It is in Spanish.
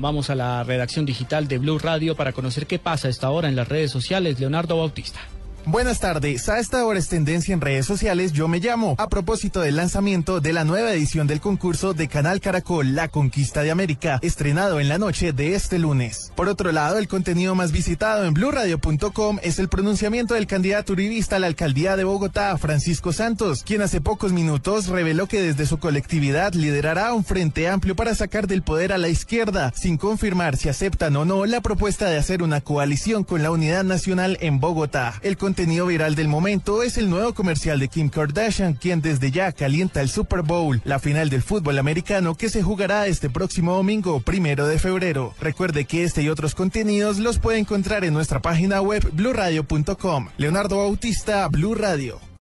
Vamos a la redacción digital de Blue Radio para conocer qué pasa a esta hora en las redes sociales. Leonardo Bautista. Buenas tardes. A esta hora es tendencia en redes sociales Yo Me Llamo, a propósito del lanzamiento de la nueva edición del concurso de Canal Caracol La Conquista de América, estrenado en la noche de este lunes. Por otro lado, el contenido más visitado en blurradio.com es el pronunciamiento del candidato uribista a la alcaldía de Bogotá, Francisco Santos, quien hace pocos minutos reveló que desde su colectividad liderará un frente amplio para sacar del poder a la izquierda, sin confirmar si aceptan o no la propuesta de hacer una coalición con la Unidad Nacional en Bogotá. El contenido viral del momento es el nuevo comercial de Kim Kardashian, quien desde ya calienta el Super Bowl, la final del fútbol americano que se jugará este próximo domingo, primero de febrero. Recuerde que este y otros contenidos los puede encontrar en nuestra página web blurradio.com. Leonardo Bautista, Blue Radio.